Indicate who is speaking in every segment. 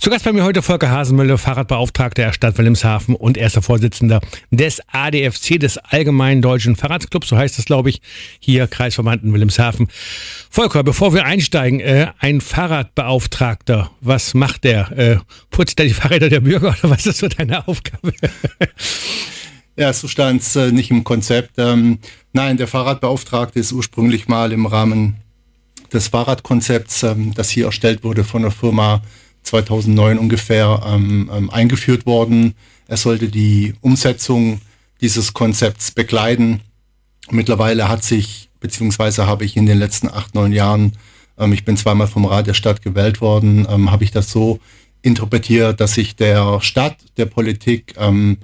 Speaker 1: Zu Gast bei mir heute Volker Hasenmüller, Fahrradbeauftragter der Stadt Wilhelmshaven und erster Vorsitzender des ADFC, des Allgemeinen Deutschen Fahrradclubs, so heißt es, glaube ich, hier Kreisverband in Wilhelmshaven. Volker, bevor wir einsteigen, äh, ein Fahrradbeauftragter, was macht der? Äh, putzt er die Fahrräder der Bürger oder was ist so deine Aufgabe?
Speaker 2: ja, so stand es äh, nicht im Konzept. Ähm, nein, der Fahrradbeauftragte ist ursprünglich mal im Rahmen des Fahrradkonzepts, ähm, das hier erstellt wurde von der Firma 2009 ungefähr ähm, ähm, eingeführt worden. Er sollte die Umsetzung dieses Konzepts begleiten. Mittlerweile hat sich, beziehungsweise habe ich in den letzten acht, neun Jahren, ähm, ich bin zweimal vom Rat der Stadt gewählt worden, ähm, habe ich das so interpretiert, dass ich der Stadt, der Politik ähm,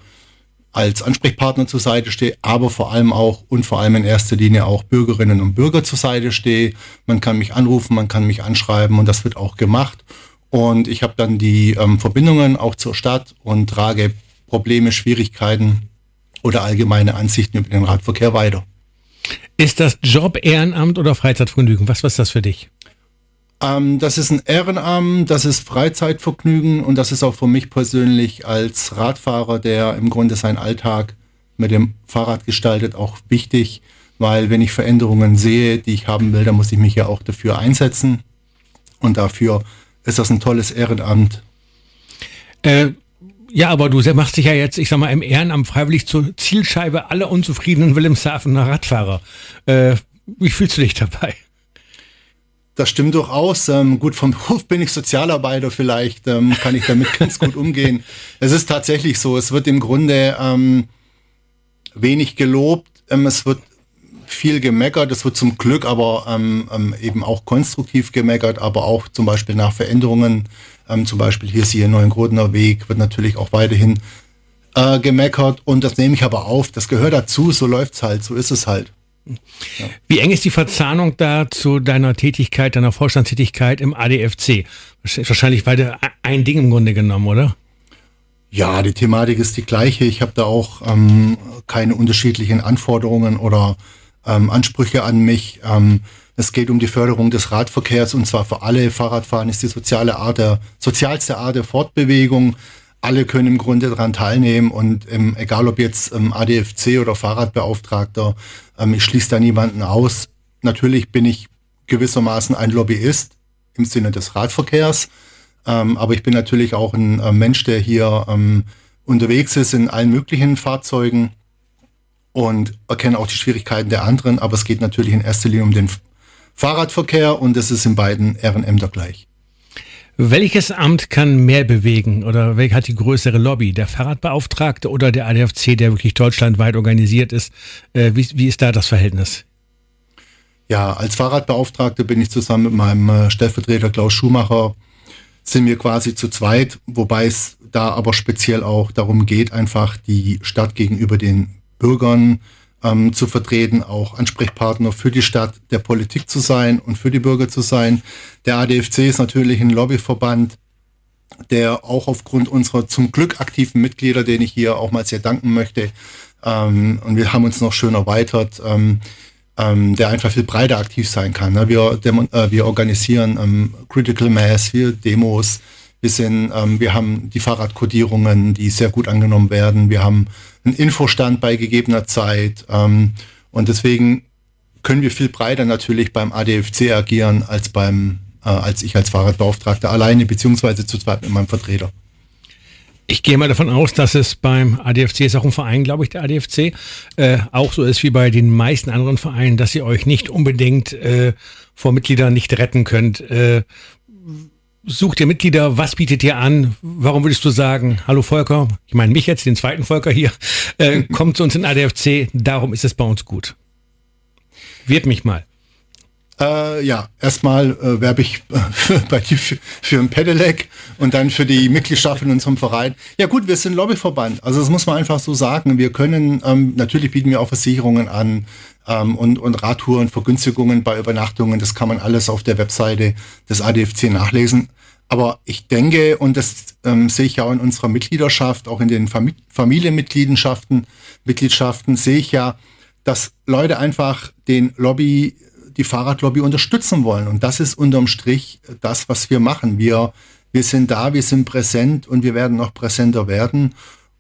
Speaker 2: als Ansprechpartner zur Seite stehe, aber vor allem auch und vor allem in erster Linie auch Bürgerinnen und Bürger zur Seite stehe. Man kann mich anrufen, man kann mich anschreiben und das wird auch gemacht. Und ich habe dann die ähm, Verbindungen auch zur Stadt und trage Probleme, Schwierigkeiten oder allgemeine Ansichten über den Radverkehr weiter.
Speaker 1: Ist das Job, Ehrenamt oder Freizeitvergnügen? Was was das für dich?
Speaker 2: Ähm, das ist ein Ehrenamt, das ist Freizeitvergnügen und das ist auch für mich persönlich als Radfahrer, der im Grunde seinen Alltag mit dem Fahrrad gestaltet, auch wichtig, weil wenn ich Veränderungen sehe, die ich haben will, dann muss ich mich ja auch dafür einsetzen und dafür ist das ein tolles Ehrenamt.
Speaker 1: Äh, ja, aber du machst dich ja jetzt, ich sag mal, im Ehrenamt freiwillig zur Zielscheibe aller unzufriedenen Wilhelmshavener Radfahrer. Äh, wie fühlst du dich dabei?
Speaker 2: Das stimmt durchaus. Ähm, gut, vom Beruf bin ich Sozialarbeiter vielleicht, ähm, kann ich damit ganz gut umgehen. Es ist tatsächlich so, es wird im Grunde ähm, wenig gelobt, ähm, es wird viel gemeckert, es wird zum Glück aber ähm, ähm, eben auch konstruktiv gemeckert, aber auch zum Beispiel nach Veränderungen, zum Beispiel hier ist hier Neuengrodener Weg, wird natürlich auch weiterhin äh, gemeckert und das nehme ich aber auf, das gehört dazu, so läuft's halt, so ist es halt.
Speaker 1: Ja. Wie eng ist die Verzahnung da zu deiner Tätigkeit, deiner Vorstandstätigkeit im ADFC? Wahrscheinlich beide ein Ding im Grunde genommen, oder?
Speaker 2: Ja, die Thematik ist die gleiche. Ich habe da auch ähm, keine unterschiedlichen Anforderungen oder ähm, Ansprüche an mich. Ähm, es geht um die Förderung des Radverkehrs und zwar für alle. Fahrradfahren ist die soziale Art der, sozialste Art der Fortbewegung alle können im Grunde daran teilnehmen und ähm, egal ob jetzt ähm, ADFC oder Fahrradbeauftragter, ähm, ich schließe da niemanden aus. Natürlich bin ich gewissermaßen ein Lobbyist im Sinne des Radverkehrs, ähm, aber ich bin natürlich auch ein äh, Mensch, der hier ähm, unterwegs ist in allen möglichen Fahrzeugen und erkenne auch die Schwierigkeiten der anderen, aber es geht natürlich in erster Linie um den Fahrradverkehr und es ist in beiden Ehrenämter gleich.
Speaker 1: Welches Amt kann mehr bewegen oder wer hat die größere Lobby? Der Fahrradbeauftragte oder der ADFC, der wirklich deutschlandweit organisiert ist? Äh, wie, wie ist da das Verhältnis?
Speaker 2: Ja, als Fahrradbeauftragte bin ich zusammen mit meinem äh, Stellvertreter Klaus Schumacher, sind wir quasi zu zweit, wobei es da aber speziell auch darum geht, einfach die Stadt gegenüber den Bürgern ähm, zu vertreten, auch Ansprechpartner für die Stadt, der Politik zu sein und für die Bürger zu sein. Der ADFC ist natürlich ein Lobbyverband, der auch aufgrund unserer zum Glück aktiven Mitglieder, denen ich hier auch mal sehr danken möchte, ähm, und wir haben uns noch schön erweitert, ähm, ähm, der einfach viel breiter aktiv sein kann. Ne? Wir, äh, wir organisieren ähm, Critical Mass, wir Demos, wir, sind, ähm, wir haben die Fahrradkodierungen, die sehr gut angenommen werden. Wir haben einen Infostand bei gegebener Zeit. Ähm, und deswegen können wir viel breiter natürlich beim ADFC agieren als beim äh, als ich als Fahrradbeauftragter alleine beziehungsweise zu zweit mit meinem Vertreter.
Speaker 1: Ich gehe mal davon aus, dass es beim ADFC ist auch ein Verein, glaube ich, der ADFC, äh, auch so ist wie bei den meisten anderen Vereinen, dass ihr euch nicht unbedingt äh, vor Mitgliedern nicht retten könnt. Äh, sucht ihr Mitglieder? Was bietet ihr an? Warum würdest du sagen, hallo Volker, ich meine mich jetzt, den zweiten Volker hier, äh, kommt zu uns in ADFC, darum ist es bei uns gut. Wird mich mal.
Speaker 2: Äh, ja, erstmal äh, werbe ich äh, bei dir für, für ein Pedelec und dann für die Mitgliedschaft in unserem Verein. Ja gut, wir sind Lobbyverband. Also das muss man einfach so sagen. Wir können, ähm, natürlich bieten wir auch Versicherungen an ähm, und, und Radtouren, Vergünstigungen bei Übernachtungen. Das kann man alles auf der Webseite des ADFC nachlesen. Aber ich denke, und das ähm, sehe ich ja auch in unserer Mitgliedschaft, auch in den Fam Familienmitgliedschaften, Mitgliedschaften, sehe ich ja, dass Leute einfach den Lobby, die Fahrradlobby unterstützen wollen. Und das ist unterm Strich das, was wir machen. Wir, Wir sind da, wir sind präsent und wir werden noch präsenter werden.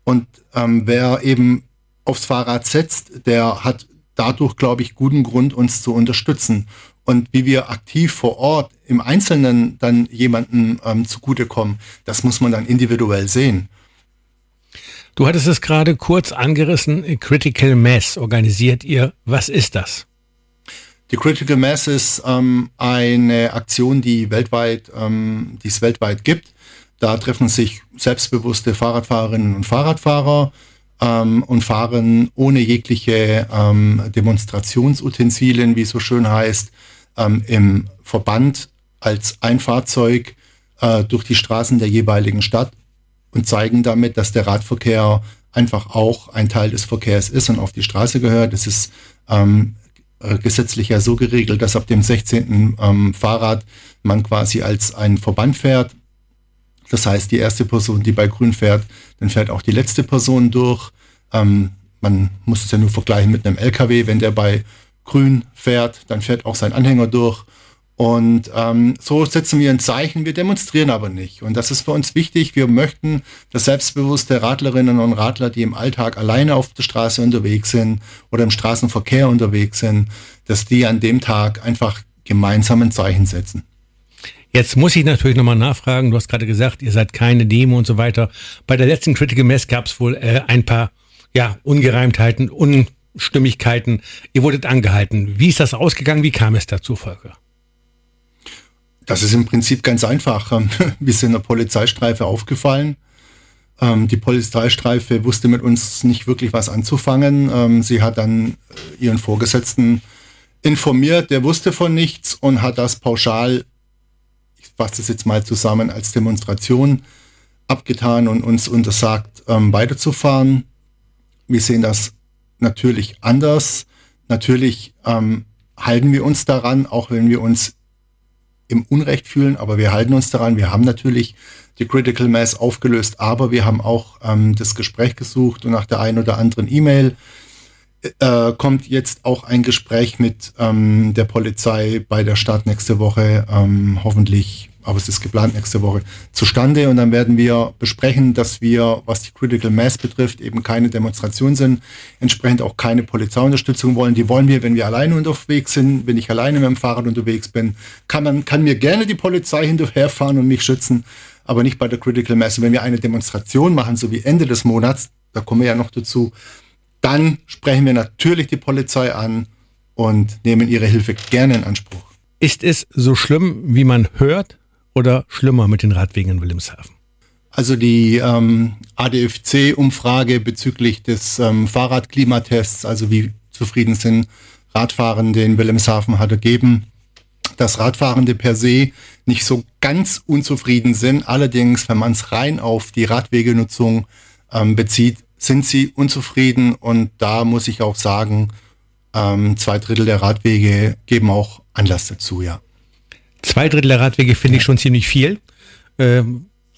Speaker 2: Und ähm, wer eben aufs Fahrrad setzt, der hat dadurch, glaube ich, guten Grund, uns zu unterstützen. Und wie wir aktiv vor Ort im Einzelnen dann jemanden ähm, zugutekommen, das muss man dann individuell sehen.
Speaker 1: Du hattest es gerade kurz angerissen, Critical Mass organisiert ihr. Was ist das?
Speaker 2: Die Critical Mass ist ähm, eine Aktion, die weltweit, ähm, die es weltweit gibt. Da treffen sich selbstbewusste Fahrradfahrerinnen und Fahrradfahrer ähm, und fahren ohne jegliche ähm, Demonstrationsutensilien, wie es so schön heißt, ähm, im Verband als ein Fahrzeug äh, durch die Straßen der jeweiligen Stadt und zeigen damit, dass der Radverkehr einfach auch ein Teil des Verkehrs ist und auf die Straße gehört. Es ist ähm, äh, gesetzlich ja so geregelt, dass ab dem 16. Ähm, Fahrrad man quasi als ein Verband fährt. Das heißt, die erste Person, die bei Grün fährt, dann fährt auch die letzte Person durch. Ähm, man muss es ja nur vergleichen mit einem LKW. Wenn der bei Grün fährt, dann fährt auch sein Anhänger durch. Und ähm, so setzen wir ein Zeichen, wir demonstrieren aber nicht. Und das ist für uns wichtig. Wir möchten, dass selbstbewusste Radlerinnen und Radler, die im Alltag alleine auf der Straße unterwegs sind oder im Straßenverkehr unterwegs sind, dass die an dem Tag einfach gemeinsam ein Zeichen setzen.
Speaker 1: Jetzt muss ich natürlich nochmal nachfragen. Du hast gerade gesagt, ihr seid keine Demo und so weiter. Bei der letzten Critical Mass gab es wohl äh, ein paar ja, Ungereimtheiten, Unstimmigkeiten. Ihr wurdet angehalten. Wie ist das ausgegangen? Wie kam es dazu, Volker?
Speaker 2: Das ist im Prinzip ganz einfach. Wir sind einer Polizeistreife aufgefallen. Ähm, die Polizeistreife wusste mit uns nicht wirklich was anzufangen. Ähm, sie hat dann äh, ihren Vorgesetzten informiert, der wusste von nichts und hat das pauschal, fasse das jetzt mal zusammen, als Demonstration abgetan und uns untersagt, ähm, weiterzufahren. Wir sehen das natürlich anders. Natürlich ähm, halten wir uns daran, auch wenn wir uns im Unrecht fühlen, aber wir halten uns daran. Wir haben natürlich die Critical Mass aufgelöst, aber wir haben auch ähm, das Gespräch gesucht und nach der einen oder anderen E-Mail äh, kommt jetzt auch ein Gespräch mit ähm, der Polizei bei der Stadt nächste Woche, ähm, hoffentlich aber es ist geplant nächste Woche, zustande. Und dann werden wir besprechen, dass wir, was die Critical Mass betrifft, eben keine Demonstration sind, entsprechend auch keine Polizeiunterstützung wollen. Die wollen wir, wenn wir alleine unterwegs sind, wenn ich alleine mit dem Fahrrad unterwegs bin, kann man, kann mir gerne die Polizei hinterherfahren und mich schützen, aber nicht bei der Critical Mass. Und wenn wir eine Demonstration machen, so wie Ende des Monats, da kommen wir ja noch dazu, dann sprechen wir natürlich die Polizei an und nehmen ihre Hilfe gerne in Anspruch.
Speaker 1: Ist es so schlimm, wie man hört? oder schlimmer mit den Radwegen in Wilhelmshaven?
Speaker 2: Also die ähm, ADFC-Umfrage bezüglich des ähm, Fahrradklimatests, also wie zufrieden sind Radfahrende in Wilhelmshaven, hat ergeben, dass Radfahrende per se nicht so ganz unzufrieden sind. Allerdings, wenn man es rein auf die Radwegenutzung ähm, bezieht, sind sie unzufrieden. Und da muss ich auch sagen, ähm, zwei Drittel der Radwege geben auch Anlass dazu, ja.
Speaker 1: Zwei Drittel der Radwege finde ich schon ziemlich viel, äh,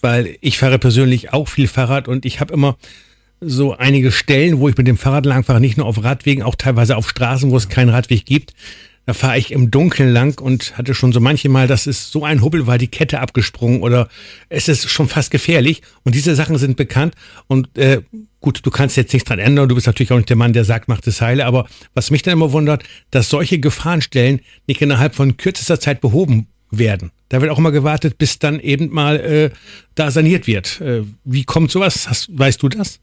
Speaker 1: weil ich fahre persönlich auch viel Fahrrad und ich habe immer so einige Stellen, wo ich mit dem Fahrrad langfahre, nicht nur auf Radwegen, auch teilweise auf Straßen, wo es keinen Radweg gibt. Da fahre ich im Dunkeln lang und hatte schon so manche Mal, das ist so ein Hubbel, war die Kette abgesprungen oder es ist schon fast gefährlich. Und diese Sachen sind bekannt. Und äh, gut, du kannst jetzt nichts dran ändern. Du bist natürlich auch nicht der Mann, der sagt, macht es heile. Aber was mich dann immer wundert, dass solche Gefahrenstellen nicht innerhalb von kürzester Zeit behoben werden. Da wird auch immer gewartet, bis dann eben mal äh, da saniert wird. Äh, wie kommt sowas? Hast, weißt du das?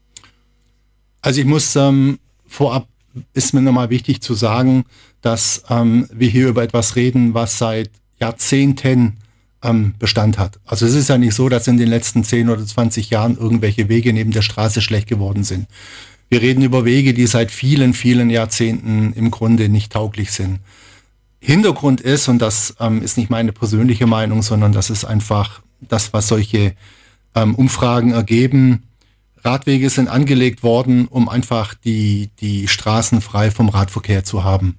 Speaker 2: Also ich muss ähm, vorab ist mir nochmal wichtig zu sagen, dass ähm, wir hier über etwas reden, was seit Jahrzehnten ähm, Bestand hat. Also es ist ja nicht so, dass in den letzten 10 oder 20 Jahren irgendwelche Wege neben der Straße schlecht geworden sind. Wir reden über Wege, die seit vielen, vielen Jahrzehnten im Grunde nicht tauglich sind. Hintergrund ist, und das ähm, ist nicht meine persönliche Meinung, sondern das ist einfach das, was solche ähm, Umfragen ergeben. Radwege sind angelegt worden, um einfach die, die Straßen frei vom Radverkehr zu haben.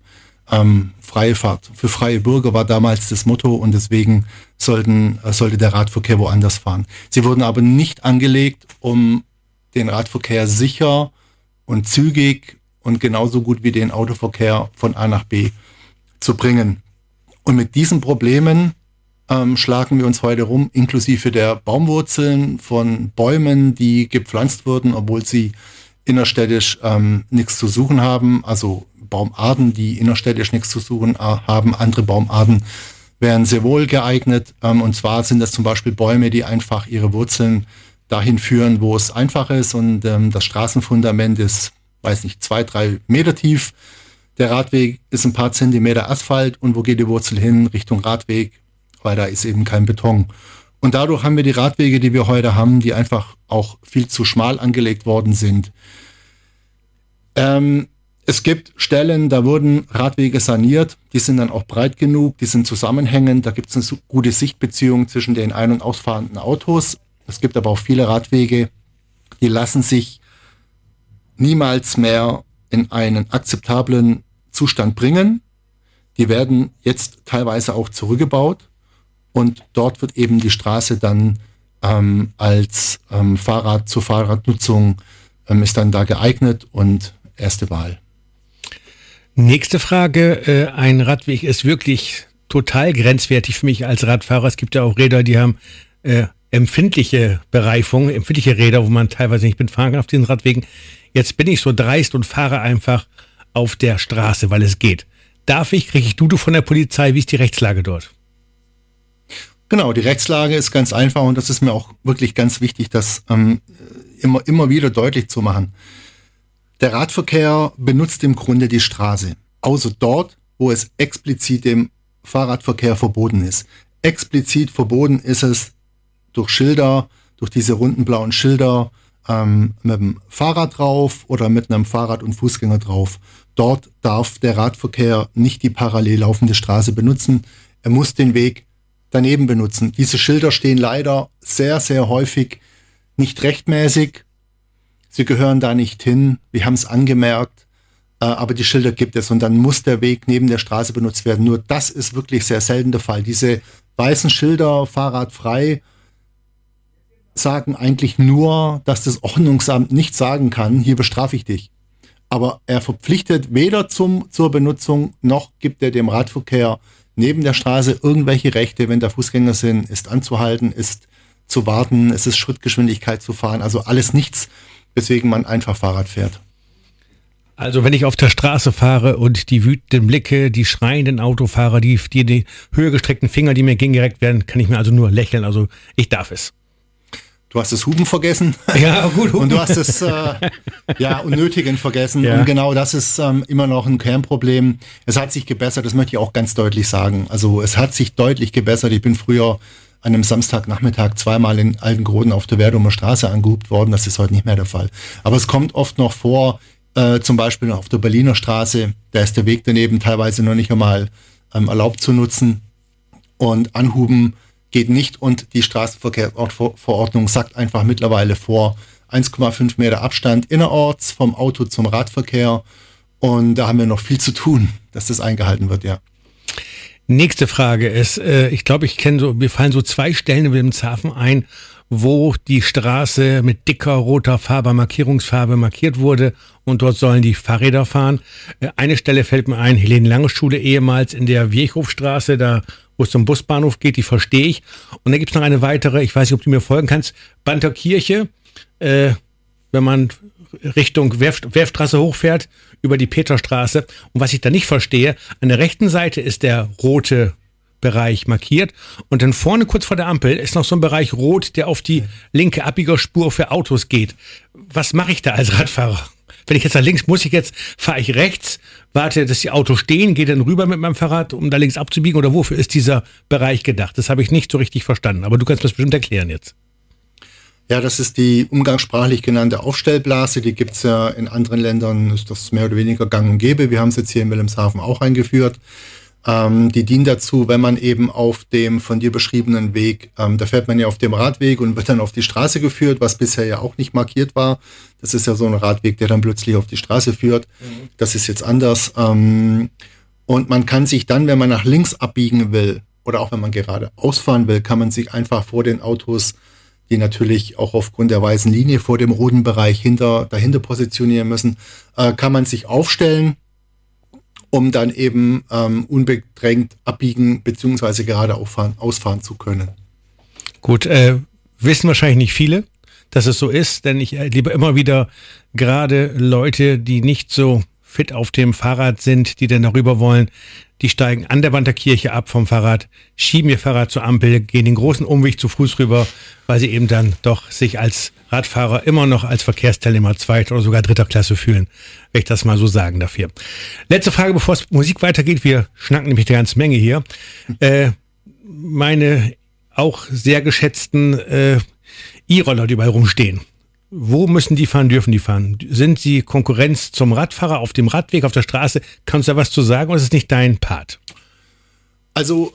Speaker 2: Ähm, freie Fahrt. Für freie Bürger war damals das Motto und deswegen sollten, äh, sollte der Radverkehr woanders fahren. Sie wurden aber nicht angelegt, um den Radverkehr sicher und zügig und genauso gut wie den Autoverkehr von A nach B zu bringen. Und mit diesen Problemen ähm, schlagen wir uns heute rum, inklusive der Baumwurzeln von Bäumen, die gepflanzt wurden, obwohl sie innerstädtisch ähm, nichts zu suchen haben. Also Baumarten, die innerstädtisch nichts zu suchen äh, haben. Andere Baumarten wären sehr wohl geeignet. Ähm, und zwar sind das zum Beispiel Bäume, die einfach ihre Wurzeln dahin führen, wo es einfach ist. Und ähm, das Straßenfundament ist, weiß nicht, zwei, drei Meter tief. Der Radweg ist ein paar Zentimeter Asphalt. Und wo geht die Wurzel hin? Richtung Radweg, weil da ist eben kein Beton. Und dadurch haben wir die Radwege, die wir heute haben, die einfach auch viel zu schmal angelegt worden sind. Ähm, es gibt Stellen, da wurden Radwege saniert, die sind dann auch breit genug, die sind zusammenhängend, da gibt es eine gute Sichtbeziehung zwischen den ein- und ausfahrenden Autos. Es gibt aber auch viele Radwege, die lassen sich niemals mehr in einen akzeptablen Zustand bringen. Die werden jetzt teilweise auch zurückgebaut und dort wird eben die Straße dann ähm, als ähm, Fahrrad zur Fahrradnutzung ähm, ist dann da geeignet und erste Wahl.
Speaker 1: Nächste Frage. Äh, ein Radweg ist wirklich total grenzwertig für mich als Radfahrer. Es gibt ja auch Räder, die haben äh, empfindliche Bereifung, empfindliche Räder, wo man teilweise nicht mitfahren kann auf diesen Radwegen. Jetzt bin ich so dreist und fahre einfach auf der Straße, weil es geht. Darf ich, kriege ich Dudu von der Polizei? Wie ist die Rechtslage dort?
Speaker 2: Genau, die Rechtslage ist ganz einfach und das ist mir auch wirklich ganz wichtig, das ähm, immer, immer wieder deutlich zu machen. Der Radverkehr benutzt im Grunde die Straße, außer dort, wo es explizit dem Fahrradverkehr verboten ist. Explizit verboten ist es durch Schilder, durch diese runden blauen Schilder ähm, mit dem Fahrrad drauf oder mit einem Fahrrad- und Fußgänger drauf. Dort darf der Radverkehr nicht die parallel laufende Straße benutzen. Er muss den Weg daneben benutzen. Diese Schilder stehen leider sehr, sehr häufig nicht rechtmäßig sie gehören da nicht hin, wir haben es angemerkt, äh, aber die Schilder gibt es und dann muss der Weg neben der Straße benutzt werden. Nur das ist wirklich sehr selten der Fall. Diese weißen Schilder, fahrradfrei, sagen eigentlich nur, dass das Ordnungsamt nicht sagen kann, hier bestrafe ich dich. Aber er verpflichtet weder zum, zur Benutzung noch gibt er dem Radverkehr neben der Straße irgendwelche Rechte, wenn da Fußgänger sind, ist anzuhalten, ist zu warten, es ist Schrittgeschwindigkeit zu fahren, also alles nichts, weswegen man einfach Fahrrad fährt.
Speaker 1: Also wenn ich auf der Straße fahre und die wütenden Blicke, die schreienden Autofahrer, die, die, die höher gestreckten Finger, die mir gegengereckt werden, kann ich mir also nur lächeln. Also ich darf es.
Speaker 2: Du hast das Huben vergessen.
Speaker 1: Ja, gut.
Speaker 2: Huben. Und du hast das äh, ja, Unnötigen vergessen. Ja. Und genau das ist ähm, immer noch ein Kernproblem. Es hat sich gebessert, das möchte ich auch ganz deutlich sagen. Also es hat sich deutlich gebessert. Ich bin früher an einem Samstagnachmittag zweimal in Altengroden auf der Werdumer Straße angehubt worden. Das ist heute nicht mehr der Fall. Aber es kommt oft noch vor, äh, zum Beispiel auf der Berliner Straße, da ist der Weg daneben teilweise noch nicht einmal ähm, erlaubt zu nutzen. Und Anhuben geht nicht und die Straßenverkehrsverordnung sagt einfach mittlerweile vor 1,5 Meter Abstand innerorts vom Auto zum Radverkehr. Und da haben wir noch viel zu tun, dass das eingehalten wird, ja.
Speaker 1: Nächste Frage ist, äh, ich glaube, ich kenne so, mir fallen so zwei Stellen in Wilhelmshaven ein, wo die Straße mit dicker roter Farbe, Markierungsfarbe markiert wurde und dort sollen die Fahrräder fahren. Äh, eine Stelle fällt mir ein, Helene Lange Schule ehemals in der Wirchhofstraße, da wo es zum Busbahnhof geht, die verstehe ich. Und dann gibt es noch eine weitere, ich weiß nicht, ob du mir folgen kannst, Banter Kirche, äh, wenn man Richtung Werf, Werfstraße hochfährt, über die Peterstraße. Und was ich da nicht verstehe, an der rechten Seite ist der rote Bereich markiert und dann vorne kurz vor der Ampel ist noch so ein Bereich rot, der auf die linke Abbiegerspur für Autos geht. Was mache ich da als Radfahrer? Wenn ich jetzt nach links muss, ich jetzt fahre ich rechts, warte, dass die Autos stehen, gehe dann rüber mit meinem Fahrrad, um da links abzubiegen oder wofür ist dieser Bereich gedacht? Das habe ich nicht so richtig verstanden, aber du kannst mir das bestimmt erklären jetzt.
Speaker 2: Ja, das ist die umgangssprachlich genannte Aufstellblase. Die gibt's ja in anderen Ländern, ist das mehr oder weniger gang und gäbe. Wir haben es jetzt hier in Wilhelmshaven auch eingeführt. Ähm, die dient dazu, wenn man eben auf dem von dir beschriebenen Weg, ähm, da fährt man ja auf dem Radweg und wird dann auf die Straße geführt, was bisher ja auch nicht markiert war. Das ist ja so ein Radweg, der dann plötzlich auf die Straße führt. Mhm. Das ist jetzt anders. Ähm, und man kann sich dann, wenn man nach links abbiegen will oder auch wenn man gerade ausfahren will, kann man sich einfach vor den Autos die natürlich auch aufgrund der weißen Linie vor dem roten Bereich hinter, dahinter positionieren müssen, äh, kann man sich aufstellen um dann eben ähm, unbedrängt abbiegen bzw. gerade auffahren, ausfahren zu können.
Speaker 1: Gut, äh, wissen wahrscheinlich nicht viele, dass es so ist, denn ich erlebe immer wieder gerade Leute, die nicht so fit auf dem Fahrrad sind, die dann darüber wollen, die steigen an der Wand der Kirche ab vom Fahrrad, schieben ihr Fahrrad zur Ampel, gehen den großen Umweg zu Fuß rüber, weil sie eben dann doch sich als Radfahrer immer noch als Verkehrsteilnehmer zweiter oder sogar dritter Klasse fühlen, wenn ich das mal so sagen dafür. Letzte Frage, bevor es Musik weitergeht. Wir schnacken nämlich eine ganze Menge hier. Äh, meine auch sehr geschätzten äh, E-Roller, die bei rumstehen. Wo müssen die fahren, dürfen die fahren? Sind sie Konkurrenz zum Radfahrer auf dem Radweg, auf der Straße? Kannst du da was zu sagen oder ist es nicht dein Part?
Speaker 2: Also,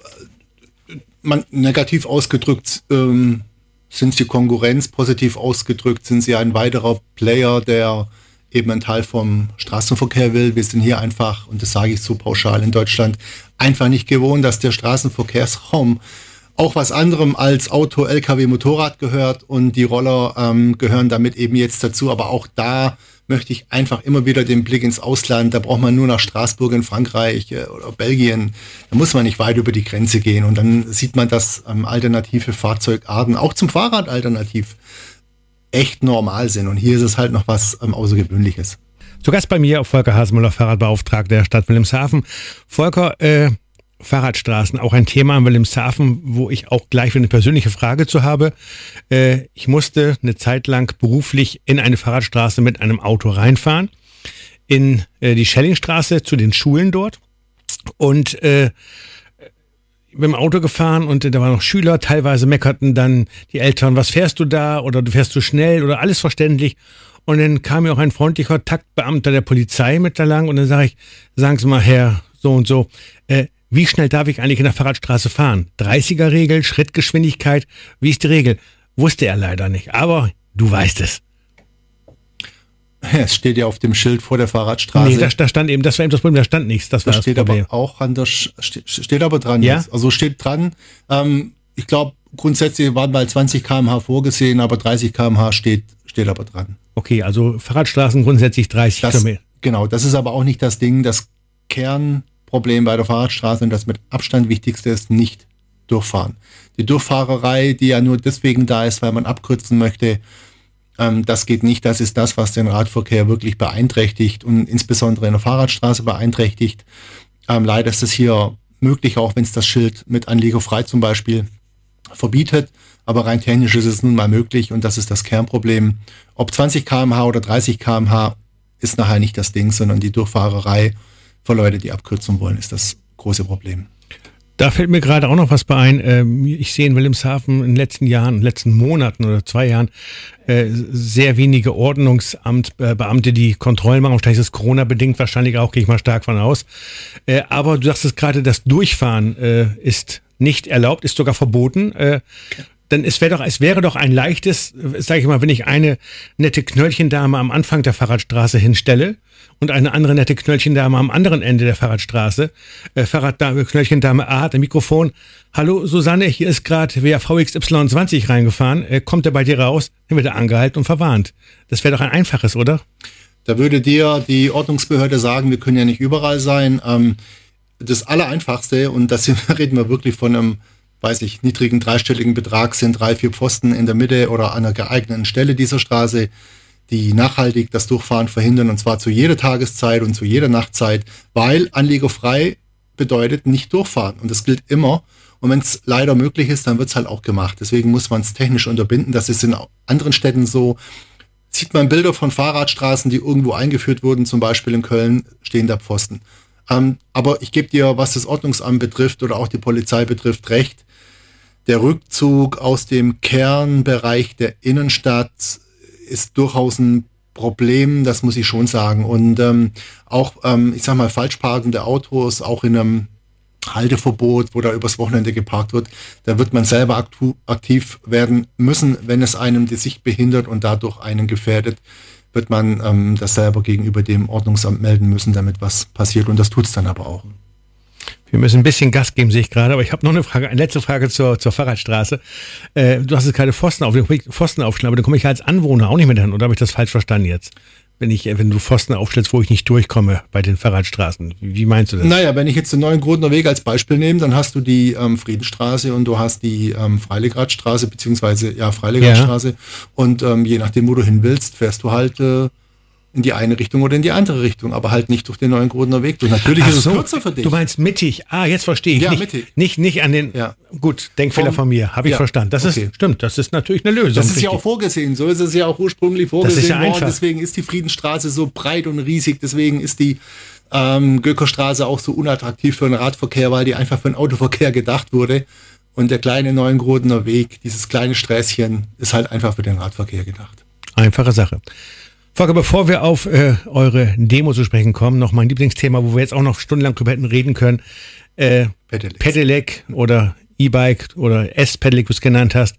Speaker 2: man, negativ ausgedrückt ähm, sind sie Konkurrenz, positiv ausgedrückt sind sie ein weiterer Player, der eben einen Teil vom Straßenverkehr will. Wir sind hier einfach, und das sage ich so pauschal in Deutschland, einfach nicht gewohnt, dass der Straßenverkehrsraum auch was anderem als Auto, LKW, Motorrad gehört und die Roller ähm, gehören damit eben jetzt dazu. Aber auch da möchte ich einfach immer wieder den Blick ins Ausland. Da braucht man nur nach Straßburg in Frankreich äh, oder Belgien. Da muss man nicht weit über die Grenze gehen. Und dann sieht man, dass ähm, alternative Fahrzeugarten auch zum Fahrrad alternativ echt normal sind. Und hier ist es halt noch was ähm, Außergewöhnliches.
Speaker 1: Zu Gast bei mir Volker Hasemüller, Fahrradbeauftragter der Stadt Wilhelmshaven. Volker, äh, Fahrradstraßen auch ein Thema in Wilhelmshaven, wo ich auch gleich eine persönliche Frage zu habe. Äh, ich musste eine Zeit lang beruflich in eine Fahrradstraße mit einem Auto reinfahren, in äh, die Schellingstraße zu den Schulen dort und äh, mit dem Auto gefahren und da waren noch Schüler, teilweise meckerten dann die Eltern, was fährst du da oder du fährst zu schnell oder alles verständlich. Und dann kam mir auch ein freundlicher Taktbeamter der Polizei mit da lang und dann sage ich, sagen Sie mal, Herr so und so, äh, wie schnell darf ich eigentlich in der Fahrradstraße fahren? 30er-Regel, Schrittgeschwindigkeit, wie ist die Regel? Wusste er leider nicht, aber du weißt es.
Speaker 2: Es steht ja auf dem Schild vor der Fahrradstraße. Nee,
Speaker 1: da, da stand eben, das war eben das Problem, da stand nichts. Das, das
Speaker 2: steht Problem. aber auch an der, steht, steht aber dran.
Speaker 1: Ja?
Speaker 2: Jetzt. Also steht dran. Ähm, ich glaube, grundsätzlich waren mal 20 km/h vorgesehen, aber 30 km/h steht, steht aber dran.
Speaker 1: Okay, also Fahrradstraßen grundsätzlich 30
Speaker 2: km. Genau, das ist aber auch nicht das Ding. Das Kern Problem bei der Fahrradstraße und das mit Abstand wichtigste ist nicht durchfahren. Die Durchfahrerei, die ja nur deswegen da ist, weil man abkürzen möchte, ähm, das geht nicht. Das ist das, was den Radverkehr wirklich beeinträchtigt und insbesondere in der Fahrradstraße beeinträchtigt. Ähm, leider ist es hier möglich, auch wenn es das Schild mit anliegerfrei zum Beispiel verbietet. Aber rein technisch ist es nun mal möglich und das ist das Kernproblem. Ob 20 kmh oder 30 kmh ist nachher nicht das Ding, sondern die Durchfahrerei für Leute, die Abkürzung wollen, ist das große Problem.
Speaker 1: Da fällt mir gerade auch noch was bei ein. Ähm, ich sehe in Wilhelmshaven in den letzten Jahren, in den letzten Monaten oder zwei Jahren äh, sehr wenige Ordnungsamtbeamte, die Kontrollen machen. Wahrscheinlich ist es Corona-bedingt, wahrscheinlich auch, gehe ich mal stark von aus. Äh, aber du sagst es gerade, das Durchfahren äh, ist nicht erlaubt, ist sogar verboten. Denn es wäre doch, es wäre doch ein leichtes, sage ich mal, wenn ich eine nette Knöllchendame am Anfang der Fahrradstraße hinstelle und eine andere nette Knöllchendame am anderen Ende der Fahrradstraße. Äh, Fahrraddame, Knöllchendame A hat ein Mikrofon. Hallo Susanne, hier ist gerade wer VXY20 reingefahren. Äh, kommt er bei dir raus? Dann wird er angehalten und verwarnt. Das wäre doch ein einfaches, oder?
Speaker 2: Da würde dir die Ordnungsbehörde sagen, wir können ja nicht überall sein. Ähm, das Allereinfachste, und das reden wir wirklich von einem, weiß ich, niedrigen dreistelligen Betrag, sind drei, vier Pfosten in der Mitte oder an einer geeigneten Stelle dieser Straße die nachhaltig das Durchfahren verhindern und zwar zu jeder Tageszeit und zu jeder Nachtzeit, weil anliegerfrei bedeutet nicht durchfahren und das gilt immer. Und wenn es leider möglich ist, dann wird es halt auch gemacht. Deswegen muss man es technisch unterbinden. Das ist in anderen Städten so. Sieht man Bilder von Fahrradstraßen, die irgendwo eingeführt wurden, zum Beispiel in Köln, stehen da Pfosten. Ähm, aber ich gebe dir, was das Ordnungsamt betrifft oder auch die Polizei betrifft, recht. Der Rückzug aus dem Kernbereich der Innenstadt ist durchaus ein Problem, das muss ich schon sagen. Und ähm, auch, ähm, ich sag mal, falsch parkende Autos, auch in einem Halteverbot, wo da übers Wochenende geparkt wird, da wird man selber aktiv werden müssen, wenn es einem die Sicht behindert und dadurch einen gefährdet, wird man ähm, das selber gegenüber dem Ordnungsamt melden müssen, damit was passiert. Und das tut es dann aber auch.
Speaker 1: Wir müssen ein bisschen Gas geben, sehe ich gerade, aber ich habe noch eine Frage, eine letzte Frage zur, zur Fahrradstraße. Äh, du hast jetzt keine Pfosten, auf, Pfosten aufgeschlagen, aber dann komme ich als Anwohner auch nicht mehr hin, oder habe ich das falsch verstanden jetzt? wenn ich, wenn du Pfosten aufstellst, wo ich nicht durchkomme bei den Fahrradstraßen. Wie meinst du das?
Speaker 2: Naja, wenn ich jetzt den neuen Grudner Weg als Beispiel nehme, dann hast du die ähm, Friedenstraße und du hast die ähm, Freiligradstraße, beziehungsweise ja, Freiligradstraße. Ja. Und ähm, je nachdem, wo du hin willst, fährst du halt äh, in die eine Richtung oder in die andere Richtung, aber halt nicht durch den neuen Grudener Weg.
Speaker 1: Und natürlich Ach ist es so, kürzer für dich. Du meinst mittig. Ah, jetzt verstehe ich.
Speaker 2: Ja,
Speaker 1: nicht,
Speaker 2: mittig.
Speaker 1: Nicht, nicht an den. Ja. Gut, Denkfehler Vom, von mir. Habe ich ja, verstanden. Das okay. ist stimmt. Das ist natürlich eine Lösung.
Speaker 2: Das ist richtig. ja auch vorgesehen. So ist es ja auch ursprünglich vorgesehen das ist ja worden. Einfach. Deswegen ist die Friedensstraße so breit und riesig. Deswegen ist die ähm, Göckerstraße auch so unattraktiv für den Radverkehr, weil die einfach für den Autoverkehr gedacht wurde. Und der kleine Neuengrudener Weg, dieses kleine Sträßchen, ist halt einfach für den Radverkehr gedacht.
Speaker 1: Einfache Sache. Volker, bevor wir auf äh, eure Demo zu sprechen kommen, noch mein Lieblingsthema, wo wir jetzt auch noch stundenlang drüber hätten reden können. Äh, Pedelec. Pedelec oder E-Bike oder S-Pedelec, wie du es genannt hast.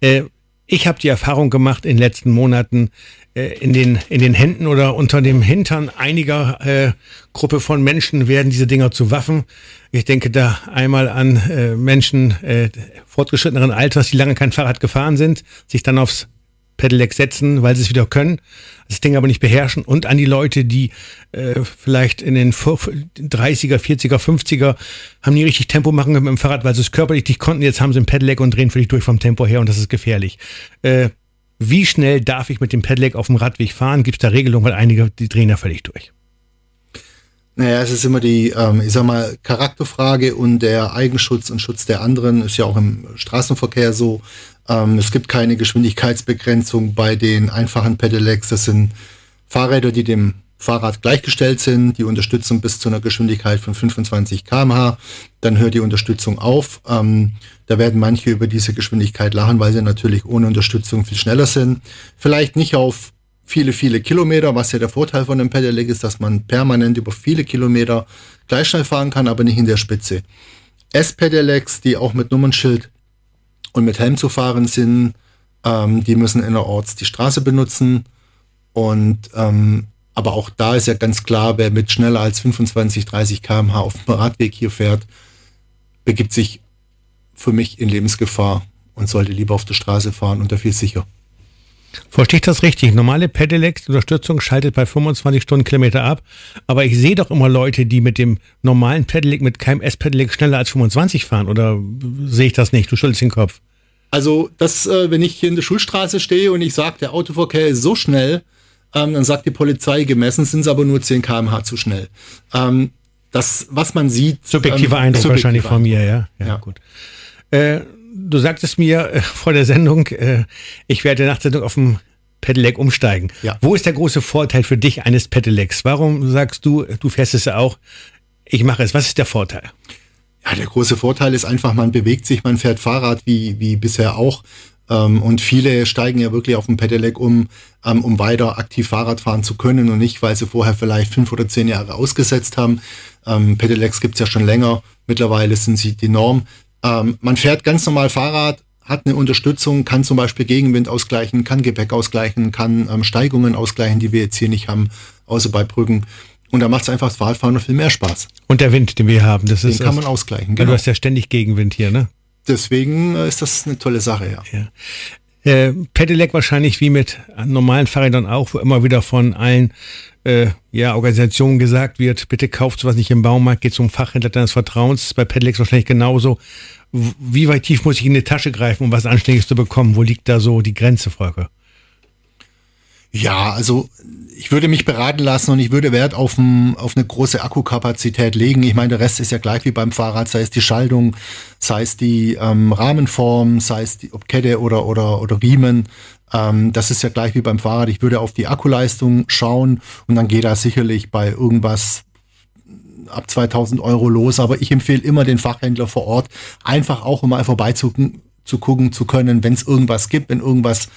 Speaker 1: Äh, ich habe die Erfahrung gemacht in den letzten Monaten, äh, in, den, in den Händen oder unter dem Hintern einiger äh, Gruppe von Menschen werden diese Dinger zu Waffen. Ich denke da einmal an äh, Menschen äh, fortgeschritteneren Alters, die lange kein Fahrrad gefahren sind, sich dann aufs Pedelec setzen, weil sie es wieder können, das Ding aber nicht beherrschen und an die Leute, die äh, vielleicht in den 30er, 40er, 50er haben nie richtig Tempo machen mit dem Fahrrad, weil sie es körperlich nicht konnten, jetzt haben sie ein Pedelec und drehen völlig durch vom Tempo her und das ist gefährlich. Äh, wie schnell darf ich mit dem Pedelec auf dem Radweg fahren? Gibt es da Regelungen, weil einige, die drehen da völlig durch?
Speaker 2: Naja, es ist immer die, ähm, ich sag mal, Charakterfrage und der Eigenschutz und Schutz der anderen ist ja auch im Straßenverkehr so. Ähm, es gibt keine Geschwindigkeitsbegrenzung bei den einfachen Pedelecs. Das sind Fahrräder, die dem Fahrrad gleichgestellt sind. Die unterstützen bis zu einer Geschwindigkeit von 25 km/h. Dann hört die Unterstützung auf. Ähm, da werden manche über diese Geschwindigkeit lachen, weil sie natürlich ohne Unterstützung viel schneller sind. Vielleicht nicht auf viele, viele Kilometer, was ja der Vorteil von einem Pedelec ist, dass man permanent über viele Kilometer gleich schnell fahren kann, aber nicht in der Spitze. S-Pedelecs, die auch mit Nummernschild und mit Helm zu fahren sind, ähm, die müssen innerorts die Straße benutzen. Und ähm, aber auch da ist ja ganz klar, wer mit schneller als 25, 30 km/h auf dem Radweg hier fährt, begibt sich für mich in Lebensgefahr und sollte lieber auf der Straße fahren und dafür sicher.
Speaker 1: Verstehe ich das richtig? Normale Pedelec-Unterstützung schaltet bei 25 Stundenkilometer ab, aber ich sehe doch immer Leute, die mit dem normalen Pedelec, mit keinem S-Pedelec schneller als 25 fahren, oder sehe ich das nicht? Du schüttelst den Kopf.
Speaker 2: Also, das, äh, wenn ich hier in der Schulstraße stehe und ich sage, der Autoverkehr ist so schnell, ähm, dann sagt die Polizei, gemessen sind es aber nur 10 km/h zu schnell. Ähm, das, was man sieht.
Speaker 1: Subjektiver ähm, Eindruck subjektive wahrscheinlich von mir, ja. Ja, ja. gut. Äh, du sagtest mir äh, vor der Sendung, äh, ich werde nach der Sendung auf dem Pedelec umsteigen. Ja. Wo ist der große Vorteil für dich eines Pedelecs? Warum sagst du, du fährst es ja auch, ich mache es. Was ist der Vorteil?
Speaker 2: Ja, der große Vorteil ist einfach, man bewegt sich, man fährt Fahrrad wie, wie bisher auch. Ähm, und viele steigen ja wirklich auf dem Pedelec um, ähm, um weiter aktiv Fahrrad fahren zu können und nicht, weil sie vorher vielleicht fünf oder zehn Jahre ausgesetzt haben. Ähm, Pedelecs gibt's ja schon länger. Mittlerweile sind sie die Norm. Ähm, man fährt ganz normal Fahrrad, hat eine Unterstützung, kann zum Beispiel Gegenwind ausgleichen, kann Gepäck ausgleichen, kann ähm, Steigungen ausgleichen, die wir jetzt hier nicht haben, außer bei Brücken. Und da macht es einfach das Fahrradfahren noch viel mehr Spaß.
Speaker 1: Und der Wind, den wir haben, das
Speaker 2: den
Speaker 1: ist.
Speaker 2: Den kann man ausgleichen.
Speaker 1: Genau. Du hast ja ständig Gegenwind hier, ne?
Speaker 2: Deswegen äh, ist das eine tolle Sache, ja.
Speaker 1: ja. Äh, Pedelec wahrscheinlich wie mit normalen Fahrrädern auch, wo immer wieder von allen äh, ja, Organisationen gesagt wird, bitte kauft sowas nicht im Baumarkt, geht zum Fachhändler deines Vertrauens. Bei Pedelecs wahrscheinlich genauso. Wie weit tief muss ich in die Tasche greifen, um was Anständiges zu bekommen? Wo liegt da so die Grenze, Volker?
Speaker 2: Ja, also ich würde mich beraten lassen und ich würde Wert auf, ein, auf eine große Akkukapazität legen. Ich meine, der Rest ist ja gleich wie beim Fahrrad, sei es die Schaltung, sei es die ähm, Rahmenform, sei es die ob Kette oder, oder, oder Riemen. Ähm, das ist ja gleich wie beim Fahrrad. Ich würde auf die Akkuleistung schauen und dann geht da sicherlich bei irgendwas ab 2000 Euro los. Aber ich empfehle immer den Fachhändler vor Ort, einfach auch mal vorbeizugucken zu zu können, wenn es irgendwas gibt, wenn irgendwas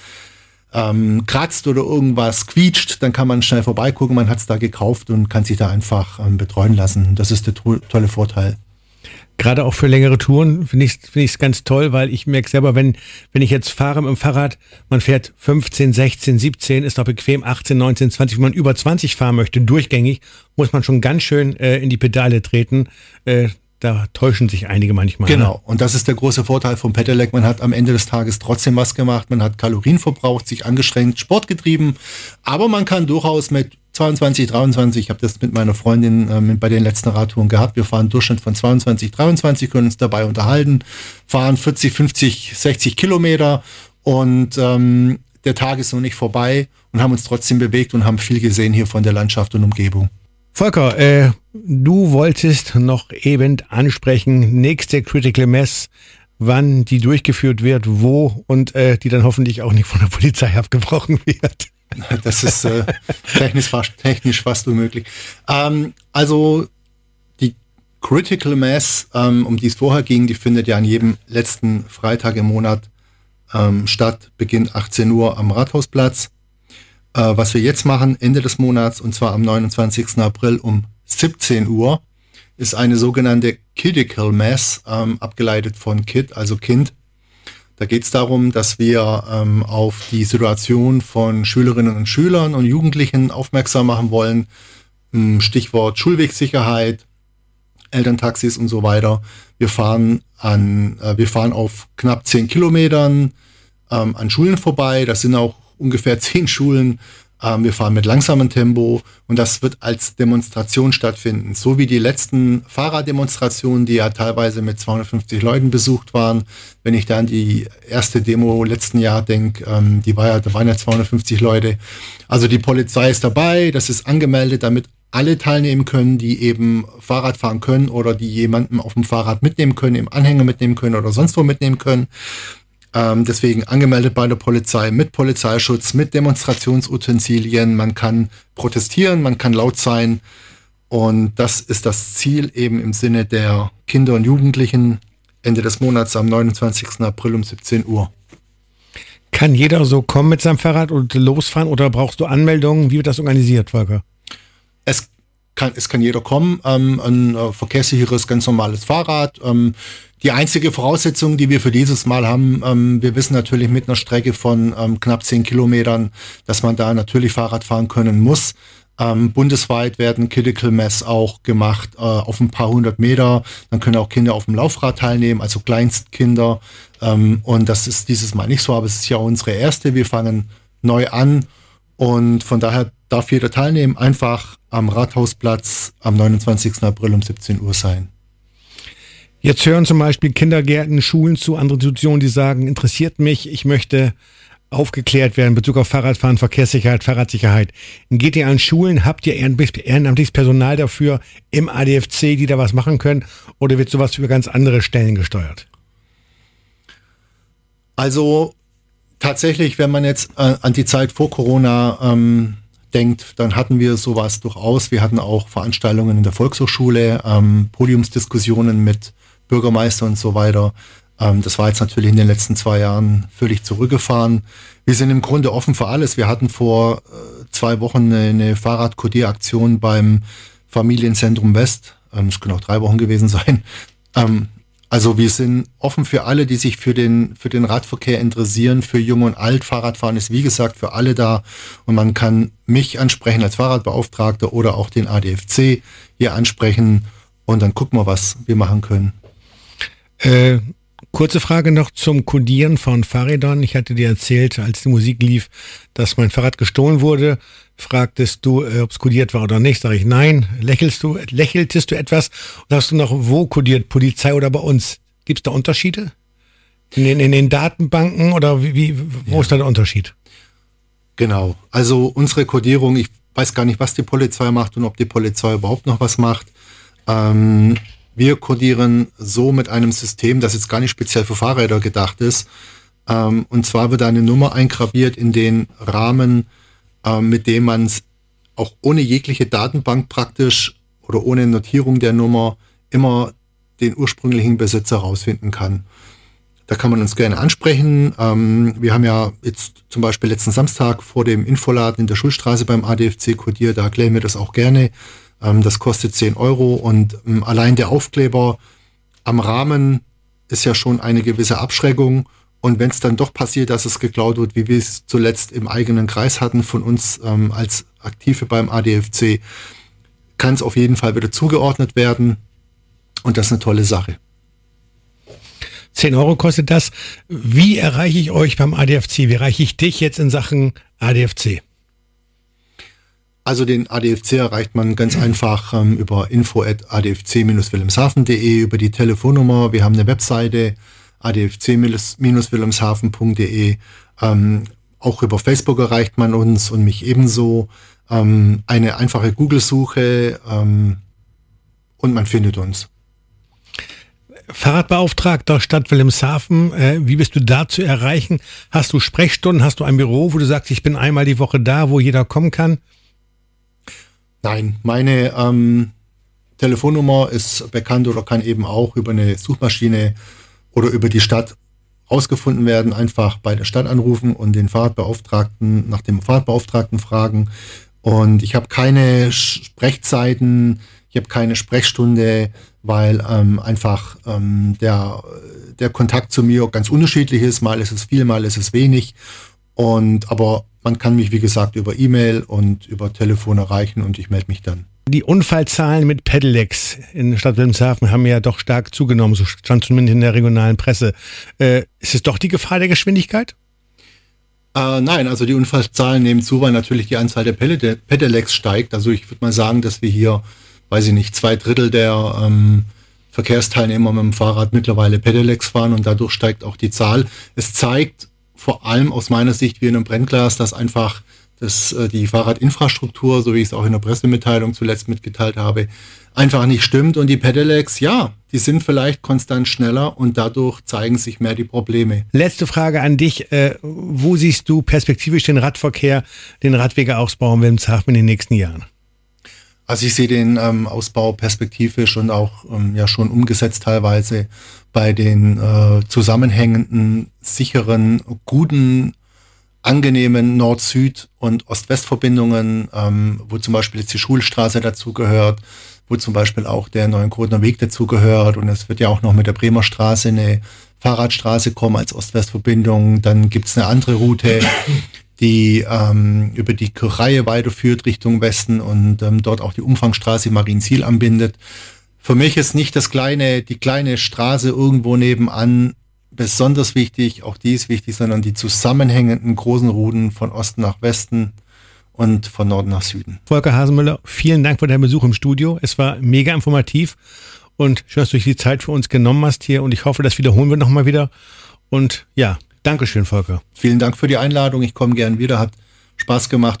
Speaker 2: ähm, kratzt oder irgendwas quietscht, dann kann man schnell vorbeigucken, man hat es da gekauft und kann sich da einfach ähm, betreuen lassen. Das ist der tolle Vorteil.
Speaker 1: Gerade auch für längere Touren finde ich es find ganz toll, weil ich merke selber, wenn, wenn ich jetzt fahre mit dem Fahrrad, man fährt 15, 16, 17, ist noch bequem, 18, 19, 20, wenn man über 20 fahren möchte, durchgängig, muss man schon ganz schön äh, in die Pedale treten. Äh, da täuschen sich einige manchmal.
Speaker 2: Genau, ne? und das ist der große Vorteil vom Pedelec. Man hat am Ende des Tages trotzdem was gemacht, man hat Kalorien verbraucht, sich angestrengt, Sport getrieben, aber man kann durchaus mit 22, 23, ich habe das mit meiner Freundin ähm, bei den letzten Radtouren gehabt. Wir fahren Durchschnitt von 22, 23, können uns dabei unterhalten, fahren 40, 50, 60 Kilometer und ähm, der Tag ist noch nicht vorbei und haben uns trotzdem bewegt und haben viel gesehen hier von der Landschaft und Umgebung.
Speaker 1: Volker, äh, du wolltest noch eben ansprechen, nächste Critical Mass, wann die durchgeführt wird, wo und äh, die dann hoffentlich auch nicht von der Polizei abgebrochen wird.
Speaker 2: Das ist äh, technisch, fast, technisch fast unmöglich. Ähm, also die Critical Mass, ähm, um die es vorher ging, die findet ja an jedem letzten Freitag im Monat ähm, statt, beginnt 18 Uhr am Rathausplatz. Äh, was wir jetzt machen, Ende des Monats, und zwar am 29. April um 17 Uhr, ist eine sogenannte Kidical Mass, ähm, abgeleitet von Kid, also Kind. Da geht es darum, dass wir ähm, auf die Situation von Schülerinnen und Schülern und Jugendlichen aufmerksam machen wollen. Ähm, Stichwort Schulwegsicherheit, Elterntaxis und so weiter. Wir fahren an, äh, wir fahren auf knapp zehn Kilometern ähm, an Schulen vorbei. Das sind auch ungefähr zehn Schulen ähm, wir fahren mit langsamem Tempo und das wird als Demonstration stattfinden. So wie die letzten Fahrraddemonstrationen, die ja teilweise mit 250 Leuten besucht waren. Wenn ich da an die erste Demo letzten Jahr denke, ähm, die war ja, da waren ja 250 Leute. Also die Polizei ist dabei, das ist angemeldet, damit alle teilnehmen können, die eben Fahrrad fahren können oder die jemanden auf dem Fahrrad mitnehmen können, im Anhänger mitnehmen können oder sonst wo mitnehmen können. Ähm, deswegen angemeldet bei der Polizei mit Polizeischutz, mit Demonstrationsutensilien. Man kann protestieren, man kann laut sein. Und das ist das Ziel eben im Sinne der Kinder und Jugendlichen Ende des Monats am 29. April um 17 Uhr.
Speaker 1: Kann jeder so kommen mit seinem Fahrrad und losfahren oder brauchst du Anmeldungen? Wie wird das organisiert, Volker?
Speaker 2: Es kann, es kann jeder kommen. Ähm, ein äh, verkehrssicheres, ganz normales Fahrrad. Ähm, die einzige Voraussetzung, die wir für dieses Mal haben, ähm, wir wissen natürlich mit einer Strecke von ähm, knapp zehn Kilometern, dass man da natürlich Fahrrad fahren können muss. Ähm, bundesweit werden Critical Mass auch gemacht äh, auf ein paar hundert Meter. Dann können auch Kinder auf dem Laufrad teilnehmen, also Kleinstkinder. Ähm, und das ist dieses Mal nicht so, aber es ist ja unsere erste. Wir fangen neu an und von daher darf jeder teilnehmen. Einfach am Rathausplatz am 29. April um 17 Uhr sein.
Speaker 1: Jetzt hören zum Beispiel Kindergärten, Schulen zu, andere Institutionen, die sagen, interessiert mich, ich möchte aufgeklärt werden in Bezug auf Fahrradfahren, Verkehrssicherheit, Fahrradsicherheit. Geht ihr an Schulen? Habt ihr ehrenamtliches Personal dafür im ADFC, die da was machen können? Oder wird sowas über ganz andere Stellen gesteuert?
Speaker 2: Also tatsächlich, wenn man jetzt äh, an die Zeit vor Corona ähm, denkt, dann hatten wir sowas durchaus. Wir hatten auch Veranstaltungen in der Volkshochschule, ähm, Podiumsdiskussionen mit Bürgermeister und so weiter. Ähm, das war jetzt natürlich in den letzten zwei Jahren völlig zurückgefahren. Wir sind im Grunde offen für alles. Wir hatten vor äh, zwei Wochen eine, eine Fahrradkodieraktion beim Familienzentrum West. Ähm, es können auch drei Wochen gewesen sein. Ähm, also wir sind offen für alle, die sich für den, für den Radverkehr interessieren, für Jung und Alt. Fahrradfahren ist wie gesagt für alle da und man kann mich ansprechen als Fahrradbeauftragter oder auch den ADFC hier ansprechen und dann gucken wir, was wir machen können.
Speaker 1: Äh, kurze Frage noch zum Codieren von Fahrrädern. Ich hatte dir erzählt, als die Musik lief, dass mein Fahrrad gestohlen wurde. Fragtest du, äh, ob es kodiert war oder nicht? Sag ich nein. Lächelst du, lächeltest du etwas? Und hast du noch, wo kodiert? Polizei oder bei uns? Gibt es da Unterschiede? In den, in den Datenbanken oder wie, wie wo ja. ist da der Unterschied?
Speaker 2: Genau. Also unsere Kodierung, ich weiß gar nicht, was die Polizei macht und ob die Polizei überhaupt noch was macht. Ähm, wir codieren so mit einem System, das jetzt gar nicht speziell für Fahrräder gedacht ist. Ähm, und zwar wird eine Nummer eingraviert in den Rahmen, ähm, mit dem man es auch ohne jegliche Datenbank praktisch oder ohne Notierung der Nummer immer den ursprünglichen Besitzer rausfinden kann. Da kann man uns gerne ansprechen. Ähm, wir haben ja jetzt zum Beispiel letzten Samstag vor dem Infoladen in der Schulstraße beim ADFC kodiert, da erklären wir das auch gerne. Ähm, das kostet 10 Euro und ähm, allein der Aufkleber am Rahmen ist ja schon eine gewisse Abschreckung. Und wenn es dann doch passiert, dass es geklaut wird, wie wir es zuletzt im eigenen Kreis hatten von uns ähm, als Aktive beim ADFC, kann es auf jeden Fall wieder zugeordnet werden. Und das ist eine tolle Sache.
Speaker 1: 10 Euro kostet das. Wie erreiche ich euch beim ADFC? Wie erreiche ich dich jetzt in Sachen ADFC?
Speaker 2: Also den ADFC erreicht man ganz einfach ähm, über info.adfc-wilhelmshaven.de, über die Telefonnummer. Wir haben eine Webseite adfc-wilhelmshaven.de. Ähm, auch über Facebook erreicht man uns und mich ebenso. Ähm, eine einfache Google-Suche ähm, und man findet uns.
Speaker 1: Fahrradbeauftragter Stadt Wilhelmshaven, äh, wie bist du da zu erreichen? Hast du Sprechstunden, hast du ein Büro, wo du sagst, ich bin einmal die Woche da, wo jeder kommen kann?
Speaker 2: Nein, meine ähm, Telefonnummer ist bekannt oder kann eben auch über eine Suchmaschine oder über die Stadt rausgefunden werden. Einfach bei der Stadt anrufen und den Fahrradbeauftragten nach dem Fahrradbeauftragten fragen. Und ich habe keine Sprechzeiten, ich habe keine Sprechstunde, weil ähm, einfach ähm, der, der Kontakt zu mir ganz unterschiedlich ist. Mal ist es viel, mal ist es wenig. Und aber man kann mich, wie gesagt, über E-Mail und über Telefon erreichen und ich melde mich dann.
Speaker 1: Die Unfallzahlen mit Pedelecs in Stadt Wilhelmshaven haben ja doch stark zugenommen, so stand zumindest in der regionalen Presse. Äh, ist es doch die Gefahr der Geschwindigkeit?
Speaker 2: Äh, nein, also die Unfallzahlen nehmen zu, weil natürlich die Anzahl der Pedelecs steigt. Also ich würde mal sagen, dass wir hier, weiß ich nicht, zwei Drittel der ähm, Verkehrsteilnehmer mit dem Fahrrad mittlerweile Pedelecs fahren und dadurch steigt auch die Zahl. Es zeigt vor allem aus meiner Sicht wie in einem Brennglas, dass einfach dass äh, die Fahrradinfrastruktur, so wie ich es auch in der Pressemitteilung zuletzt mitgeteilt habe, einfach nicht stimmt. Und die Pedelecs, ja, die sind vielleicht konstant schneller und dadurch zeigen sich mehr die Probleme.
Speaker 1: Letzte Frage an dich. Äh, wo siehst du perspektivisch den Radverkehr, den Radwegeausbau in Wilhelmshaven in den nächsten Jahren?
Speaker 2: Also ich sehe den ähm, Ausbau perspektivisch und auch ähm, ja schon umgesetzt teilweise bei den äh, zusammenhängenden, sicheren, guten, angenehmen Nord-Süd- und Ost-West-Verbindungen, ähm, wo zum Beispiel jetzt die Schulstraße dazugehört, wo zum Beispiel auch der Neuengrotner Weg dazugehört und es wird ja auch noch mit der Bremer Straße eine Fahrradstraße kommen als Ost-West-Verbindung. Dann gibt's eine andere Route, die ähm, über die Kirchreihe weiterführt Richtung Westen und ähm, dort auch die Umfangsstraße Marienziel anbindet. Für mich ist nicht das kleine, die kleine Straße irgendwo nebenan besonders wichtig, auch die ist wichtig, sondern die zusammenhängenden großen Routen von Osten nach Westen und von Norden nach Süden.
Speaker 1: Volker Hasenmüller, vielen Dank für deinen Besuch im Studio. Es war mega informativ und schön, dass du die Zeit für uns genommen hast hier und ich hoffe, das wiederholen wir nochmal wieder. Und ja, Dankeschön, Volker.
Speaker 2: Vielen Dank für die Einladung. Ich komme gern wieder. Hat Spaß gemacht.